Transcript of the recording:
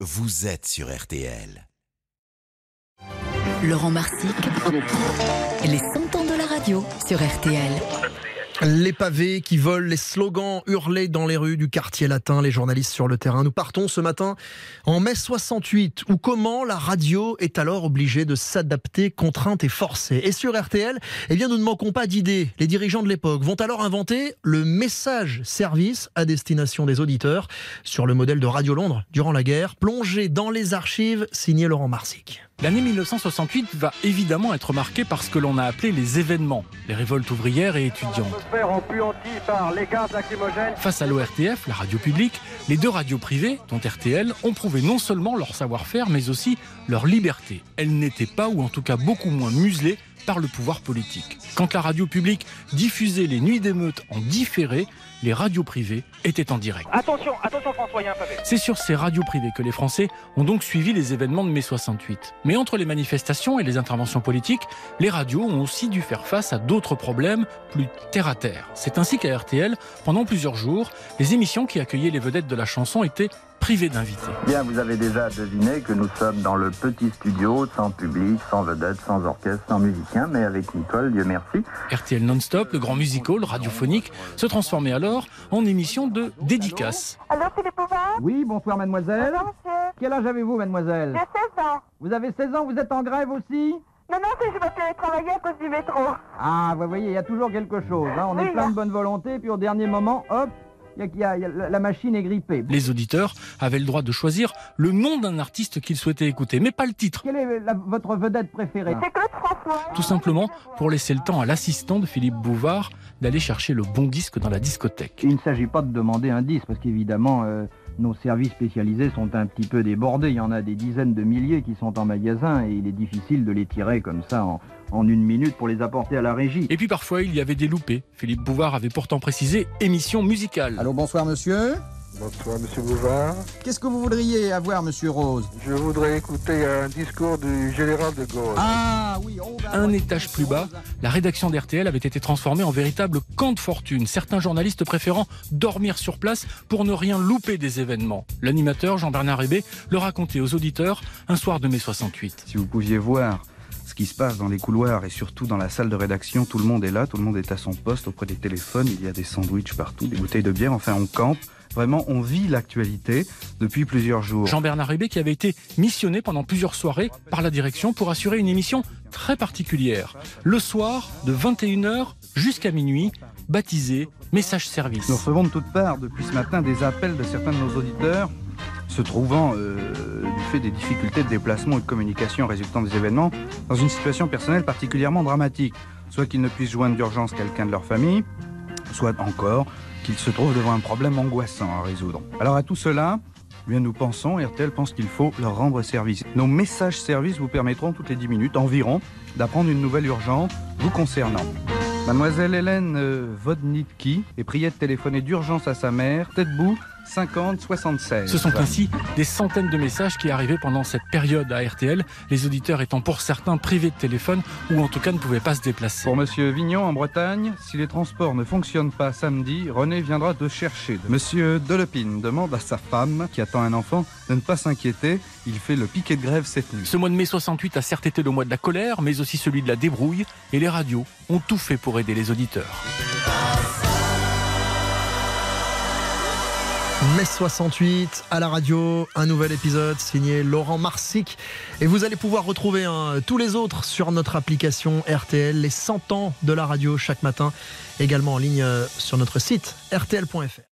vous êtes sur RTL. Laurent Marsic, les 100 ans de la radio sur RTL. Les pavés qui volent, les slogans hurlés dans les rues du quartier latin, les journalistes sur le terrain. Nous partons ce matin en mai 68, où comment la radio est alors obligée de s'adapter, contrainte et forcée. Et sur RTL, eh bien, nous ne manquons pas d'idées. Les dirigeants de l'époque vont alors inventer le message service à destination des auditeurs sur le modèle de Radio Londres durant la guerre, plongé dans les archives, signé Laurent Marsic. L'année 1968 va évidemment être marquée par ce que l'on a appelé les événements, les révoltes ouvrières et étudiantes. Face à l'ORTF, la radio publique, les deux radios privées, dont RTL, ont prouvé non seulement leur savoir-faire, mais aussi leur liberté. Elles n'étaient pas, ou en tout cas beaucoup moins muselées, par le pouvoir politique. Quand la radio publique diffusait les nuits d'émeutes en différé, les radios privées étaient en direct. Attention, attention François, il y a un pavé. C'est sur ces radios privées que les Français ont donc suivi les événements de mai 68. Mais entre les manifestations et les interventions politiques, les radios ont aussi dû faire face à d'autres problèmes plus terre à terre. C'est ainsi qu'à RTL, pendant plusieurs jours, les émissions qui accueillaient les vedettes de la chanson étaient privées d'invités. Bien, vous avez déjà deviné que nous sommes dans le petit studio, sans public, sans vedette, sans orchestre, sans musicien, mais avec Nicole, Dieu merci. RTL Non-Stop, le grand musical radiophonique, se transformait alors en émission de dédicace. Alors, c'est les Bouvard Oui, bonsoir mademoiselle. Bonjour, monsieur. Quel âge avez-vous mademoiselle J'ai 16 ans. Vous avez 16 ans, vous êtes en grève aussi Non, non, c'est que je vais aller travailler à cause du métro. Ah, vous voyez, il y a toujours quelque chose. hein. On Oui, est plein là. de bonne volonté, puis au dernier moment, hop, y a- il y a- il y a- la- la machine est grippée. Les auditeurs avaient le droit de choisir le nom d'un artiste qu'ils souhaitaient écouter, mais pas le titre. Quelle est la- votre vedette préférée? C'est Claude François. Tout simplement pour laisser le temps à l'assistant de Philippe Bouvard d'aller chercher le bon disque dans la discothèque. Il ne s'agit pas de demander un disque, parce qu'évidemment, euh, nos services spécialisés sont un petit peu débordés. Il y en a des dizaines de milliers qui sont en magasin, et il est difficile de les tirer comme ça en, en une minute pour les apporter à la régie. Et puis parfois il y avait des loupés. Philippe Bouvard avait pourtant précisé émission musicale. Allô, bonsoir monsieur. Bonsoir Monsieur Bouvard. Qu'est-ce que vous voudriez avoir, monsieur Rose? Je voudrais écouter un discours du général de Gaulle. Ah oui, on va Un étage plus bas, la rédaction d'RTL avait été transformée en véritable camp de fortune, certains journalistes préférant dormir sur place pour ne rien louper des événements. L'animateur Jean-Bernard Hébé le racontait aux auditeurs un soir de mai 68. Si vous pouviez voir ce qui se passe dans les couloirs et surtout dans la salle de rédaction, tout le monde est là, tout le monde est à son poste auprès des téléphones, il y a des sandwichs partout, des bouteilles de bière, enfin on campe. Vraiment, on vit l'actualité depuis plusieurs jours. Jean-Bernard Hébé qui avait été missionné pendant plusieurs soirées par la direction pour assurer une émission très particulière. Le soir, de 21h jusqu'à minuit, baptisée Message Service. Nous recevons de toutes parts depuis ce matin des appels de certains de nos auditeurs se trouvant, euh, du fait des difficultés de déplacement et de communication résultant des événements, dans une situation personnelle particulièrement dramatique. Soit qu'ils ne puissent joindre d'urgence quelqu'un de leur famille, soit encore qu'ils se trouvent devant un problème angoissant à résoudre. Alors à tout cela, eh bien nous pensons, RTL pense qu'il faut leur rendre service. Nos messages services vous permettront toutes les 10 minutes environ d'apprendre une nouvelle urgence vous concernant. Mademoiselle Hélène euh, Vodnitki est priée de téléphoner d'urgence à sa mère, tête bout 50 76. Ce sont ainsi des centaines de messages qui arrivaient pendant cette période à RTL, les auditeurs étant pour certains privés de téléphone ou en tout cas ne pouvaient pas se déplacer. Pour Monsieur Vignon en Bretagne, si les transports ne fonctionnent pas samedi, René viendra te chercher. Monsieur Delepine demande à sa femme, qui attend un enfant, de ne pas s'inquiéter. Il fait le piquet de grève cette nuit. Ce mois de mai 68 a certes été le mois de la colère, mais aussi celui de la débrouille, et les radios ont tout fait pour aider les auditeurs. Mai 68 à la radio, un nouvel épisode signé Laurent Marsic. Et vous allez pouvoir retrouver hein, tous les autres sur notre application RTL, les 100 ans de la radio chaque matin, également en ligne euh, sur notre site rtl.fr.